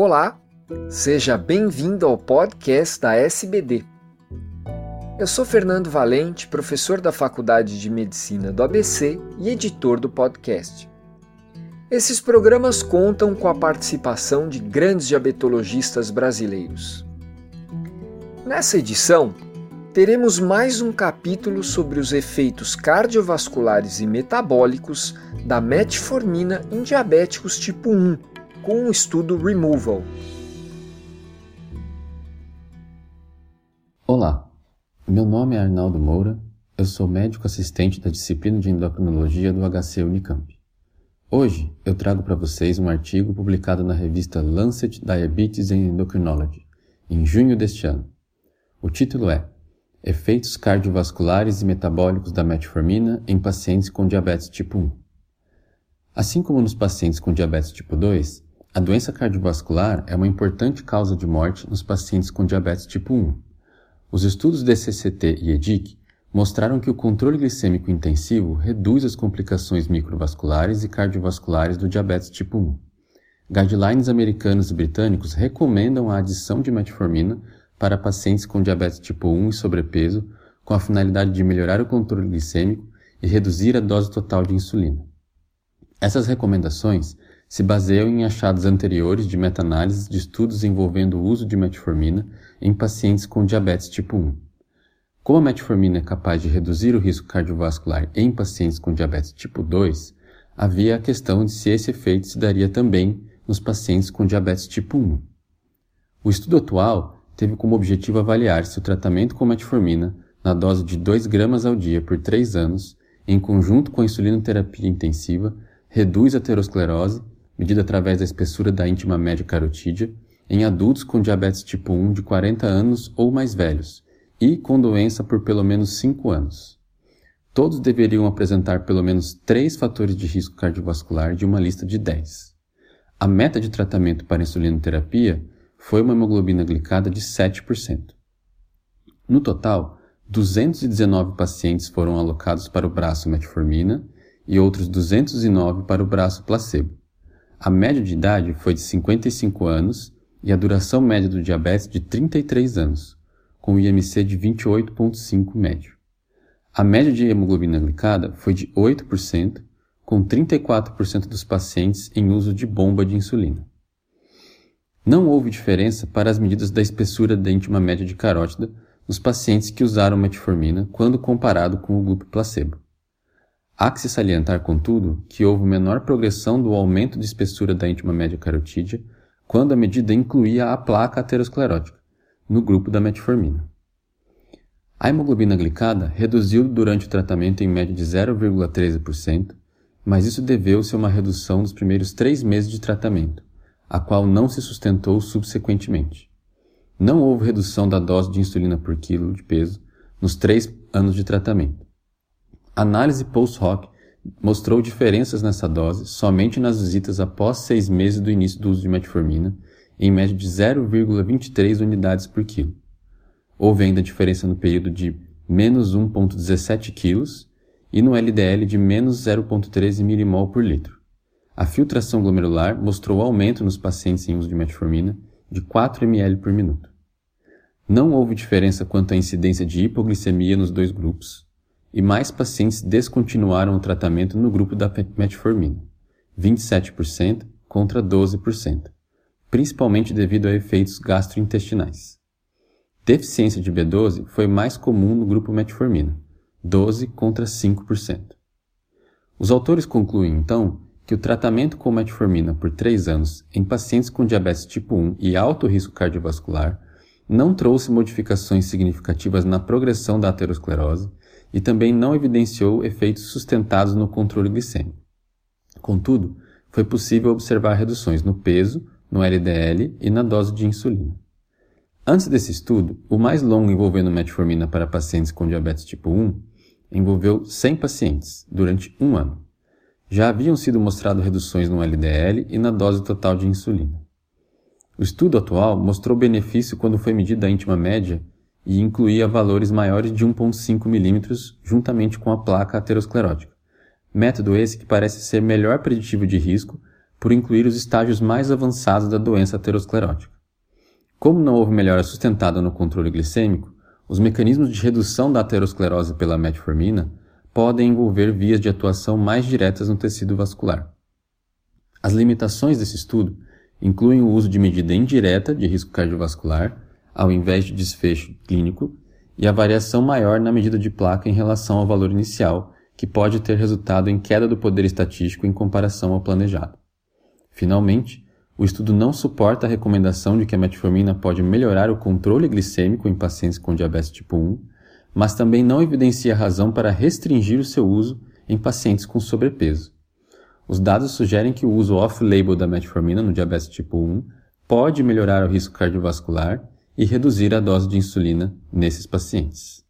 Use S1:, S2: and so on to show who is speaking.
S1: Olá, seja bem-vindo ao podcast da SBD. Eu sou Fernando Valente, professor da Faculdade de Medicina do ABC e editor do podcast. Esses programas contam com a participação de grandes diabetologistas brasileiros. Nessa edição, teremos mais um capítulo sobre os efeitos cardiovasculares e metabólicos da metformina em diabéticos tipo 1, com o estudo Removal.
S2: Olá, meu nome é Arnaldo Moura, eu sou médico assistente da disciplina de endocrinologia do HC Unicamp. Hoje eu trago para vocês um artigo publicado na revista Lancet Diabetes and Endocrinology, em junho deste ano. O título é Efeitos cardiovasculares e metabólicos da metformina em pacientes com diabetes tipo 1. Assim como nos pacientes com diabetes tipo 2, a doença cardiovascular é uma importante causa de morte nos pacientes com diabetes tipo 1. Os estudos DCCT e EDIC mostraram que o controle glicêmico intensivo reduz as complicações microvasculares e cardiovasculares do diabetes tipo 1. Guidelines americanos e britânicos recomendam a adição de metformina para pacientes com diabetes tipo 1 e sobrepeso, com a finalidade de melhorar o controle glicêmico e reduzir a dose total de insulina. Essas recomendações se baseiam em achados anteriores de meta-análises de estudos envolvendo o uso de metformina em pacientes com diabetes tipo 1. Como a metformina é capaz de reduzir o risco cardiovascular em pacientes com diabetes tipo 2, havia a questão de se esse efeito se daria também nos pacientes com diabetes tipo 1. O estudo atual teve como objetivo avaliar se o tratamento com metformina, na dose de 2 gramas ao dia por 3 anos, em conjunto com a insulinoterapia intensiva, reduz a aterosclerose, medida através da espessura da íntima média carotídea, em adultos com diabetes tipo 1 de 40 anos ou mais velhos e com doença por pelo menos 5 anos. Todos deveriam apresentar pelo menos 3 fatores de risco cardiovascular de uma lista de 10. A meta de tratamento para insulinoterapia foi uma hemoglobina glicada de 7%. No total, 219 pacientes foram alocados para o braço metformina e outros 209 para o braço placebo. A média de idade foi de 55 anos e a duração média do diabetes de 33 anos, com o IMC de 28,5 médio. A média de hemoglobina glicada foi de 8%, com 34% dos pacientes em uso de bomba de insulina. Não houve diferença para as medidas da espessura da íntima média de carótida nos pacientes que usaram metformina quando comparado com o grupo placebo. Há que se salientar, contudo, que houve menor progressão do aumento de espessura da íntima média carotídea quando a medida incluía a placa aterosclerótica, no grupo da metformina. A hemoglobina glicada reduziu durante o tratamento em média de 0,13%, mas isso deveu-se a uma redução nos primeiros três meses de tratamento, a qual não se sustentou subsequentemente. Não houve redução da dose de insulina por quilo de peso nos três anos de tratamento. Análise post-hoc mostrou diferenças nessa dose somente nas visitas após seis meses do início do uso de metformina, em média de 0,23 unidades por quilo. Houve ainda diferença no período de menos 1,17 kg e no LDL de menos 0,13 mmol por litro. A filtração glomerular mostrou aumento nos pacientes em uso de metformina de 4 ml por minuto. Não houve diferença quanto à incidência de hipoglicemia nos dois grupos, e mais pacientes descontinuaram o tratamento no grupo da metformina, 27% contra 12%, principalmente devido a efeitos gastrointestinais. Deficiência de B12 foi mais comum no grupo metformina, 12 contra 5%. Os autores concluem, então, que o tratamento com metformina por 3 anos em pacientes com diabetes tipo 1 e alto risco cardiovascular não trouxe modificações significativas na progressão da aterosclerose e também não evidenciou efeitos sustentados no controle glicêmico. Contudo, foi possível observar reduções no peso, no LDL e na dose de insulina. Antes desse estudo, o mais longo envolvendo metformina para pacientes com diabetes tipo 1 envolveu 100 pacientes durante um ano já haviam sido mostradas reduções no LDL e na dose total de insulina. O estudo atual mostrou benefício quando foi medida a íntima média e incluía valores maiores de 1,5 mm juntamente com a placa aterosclerótica. Método esse que parece ser melhor preditivo de risco por incluir os estágios mais avançados da doença aterosclerótica. Como não houve melhora sustentada no controle glicêmico, os mecanismos de redução da aterosclerose pela metformina podem envolver vias de atuação mais diretas no tecido vascular. As limitações desse estudo incluem o uso de medida indireta de risco cardiovascular, ao invés de desfecho clínico, e a variação maior na medida de placa em relação ao valor inicial, que pode ter resultado em queda do poder estatístico em comparação ao planejado. Finalmente, o estudo não suporta a recomendação de que a metformina pode melhorar o controle glicêmico em pacientes com diabetes tipo 1, mas também não evidencia razão para restringir o seu uso em pacientes com sobrepeso. Os dados sugerem que o uso off-label da metformina no diabetes tipo 1 pode melhorar o risco cardiovascular e reduzir a dose de insulina nesses pacientes.